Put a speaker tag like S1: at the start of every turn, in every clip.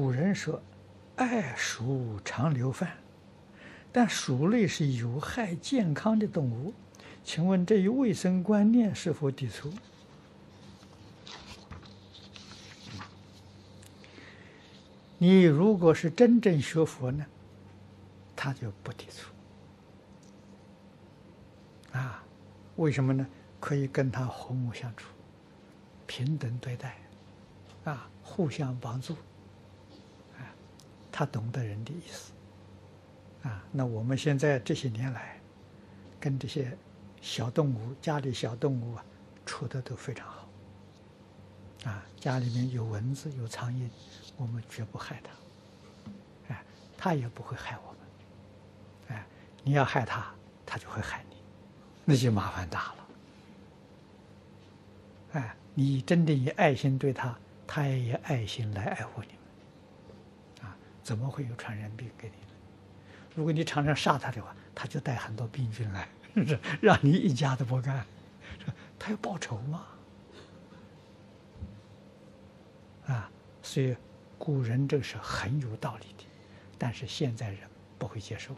S1: 古人说：“爱鼠常留饭”，但鼠类是有害健康的动物，请问这一卫生观念是否抵触？你如果是真正学佛呢，他就不抵触。啊，为什么呢？可以跟他和睦相处，平等对待，啊，互相帮助，他懂得人的意思，啊，那我们现在这些年来，跟这些小动物，家里小动物啊，处的都非常好，啊，家里面有蚊子有苍蝇，我们绝不害它，哎，它也不会害我们，哎，你要害它，它就会害你。那就麻烦大了，哎，你真的以爱心对他，他也以爱心来爱护你，怎么会有传染病给你呢？如果你常常杀他的话，他就带很多病菌来，让你一家都不干，他要报仇嘛，啊，所以古人这是很有道理的，但是现在人不会接受。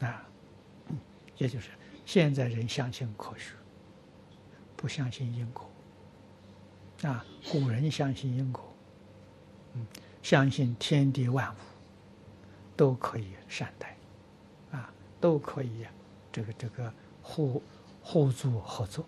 S1: 啊，也就是现在人相信科学，不相信因果。啊，古人相信因果，嗯，相信天地万物都可以善待，啊，都可以这个这个互互助合作。